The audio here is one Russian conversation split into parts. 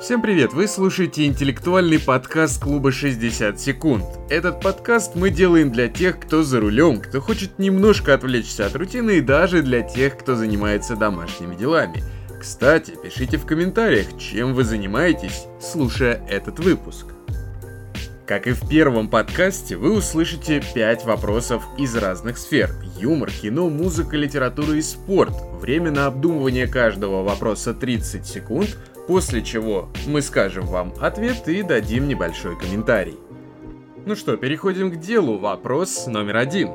Всем привет! Вы слушаете интеллектуальный подкаст клуба 60 секунд. Этот подкаст мы делаем для тех, кто за рулем, кто хочет немножко отвлечься от рутины и даже для тех, кто занимается домашними делами. Кстати, пишите в комментариях, чем вы занимаетесь, слушая этот выпуск. Как и в первом подкасте, вы услышите 5 вопросов из разных сфер. Юмор, кино, музыка, литература и спорт. Время на обдумывание каждого вопроса 30 секунд, после чего мы скажем вам ответ и дадим небольшой комментарий. Ну что, переходим к делу. Вопрос номер один.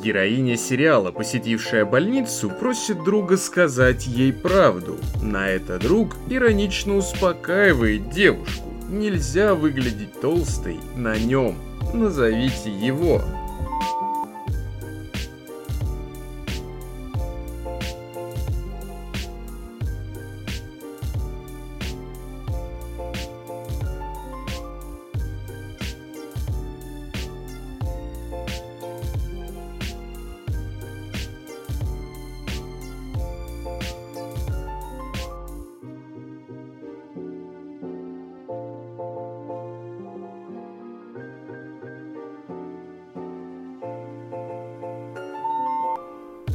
Героиня сериала, посетившая больницу, просит друга сказать ей правду. На это друг иронично успокаивает девушку. Нельзя выглядеть толстой на нем. Назовите его.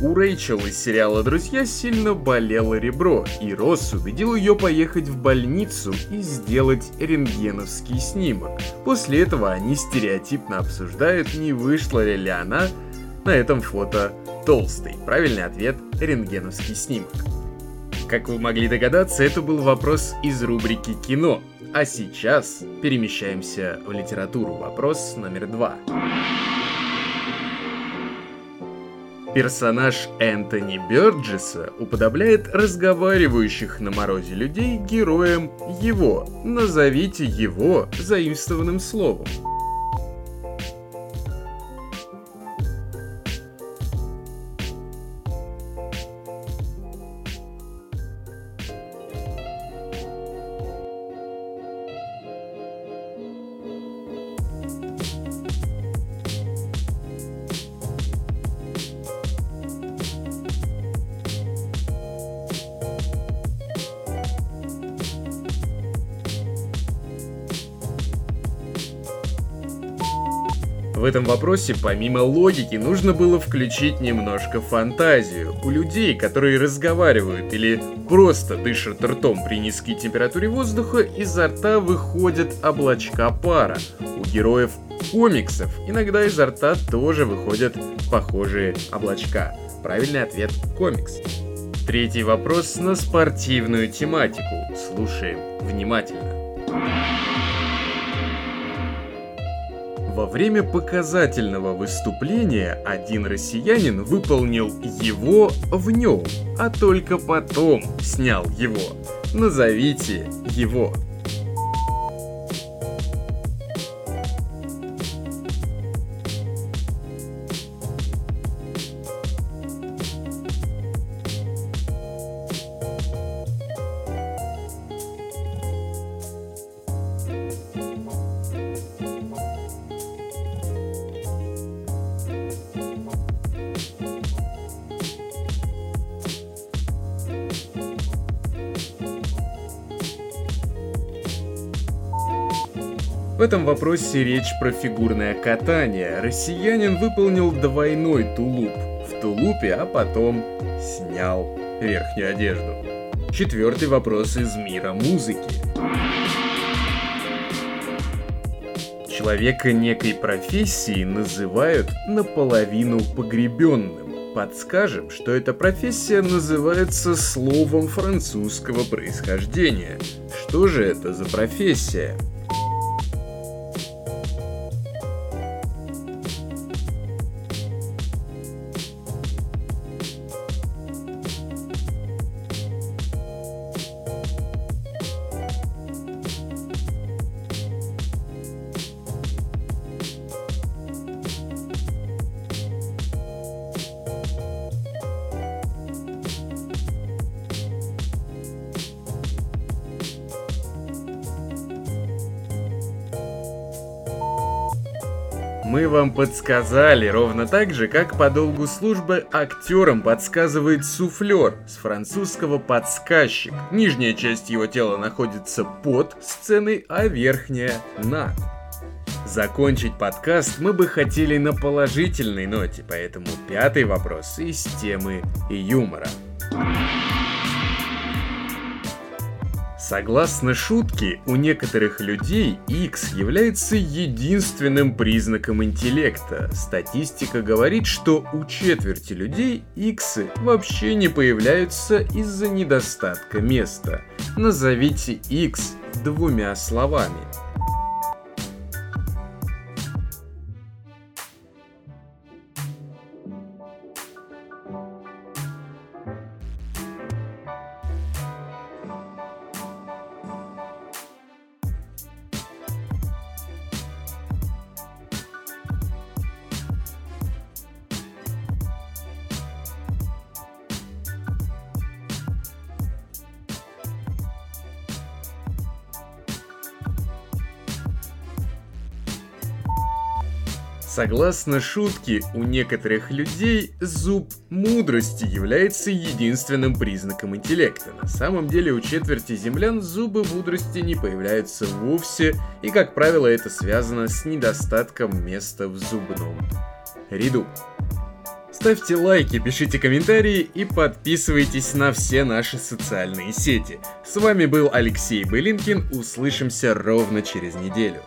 У Рэйчел из сериала «Друзья» сильно болело ребро, и Росс убедил ее поехать в больницу и сделать рентгеновский снимок. После этого они стереотипно обсуждают, не вышла ли она на этом фото толстой. Правильный ответ – рентгеновский снимок. Как вы могли догадаться, это был вопрос из рубрики «Кино». А сейчас перемещаемся в литературу. Вопрос номер два. Персонаж Энтони Бёрджеса уподобляет разговаривающих на морозе людей героям его. Назовите его заимствованным словом. В этом вопросе, помимо логики, нужно было включить немножко фантазию. У людей, которые разговаривают или просто дышат ртом при низкой температуре воздуха, изо рта выходят облачка пара. У героев комиксов иногда изо рта тоже выходят похожие облачка. Правильный ответ – комикс. Третий вопрос на спортивную тематику. Слушаем внимательно. Во время показательного выступления один россиянин выполнил его в нем, а только потом снял его. Назовите его. В этом вопросе речь про фигурное катание. Россиянин выполнил двойной тулуп в тулупе, а потом снял верхнюю одежду. Четвертый вопрос из мира музыки. Человека некой профессии называют наполовину погребенным. Подскажем, что эта профессия называется словом французского происхождения. Что же это за профессия? Мы вам подсказали ровно так же, как по долгу службы актерам подсказывает суфлер с французского подсказчик. Нижняя часть его тела находится под сценой, а верхняя над. Закончить подкаст мы бы хотели на положительной ноте, поэтому пятый вопрос из темы юмора. Согласно шутке, у некоторых людей X является единственным признаком интеллекта. Статистика говорит, что у четверти людей X вообще не появляются из-за недостатка места. Назовите X двумя словами. Согласно шутке, у некоторых людей зуб мудрости является единственным признаком интеллекта. На самом деле у четверти землян зубы мудрости не появляются вовсе, и как правило это связано с недостатком места в зубном ряду. Ставьте лайки, пишите комментарии и подписывайтесь на все наши социальные сети. С вами был Алексей Былинкин, услышимся ровно через неделю.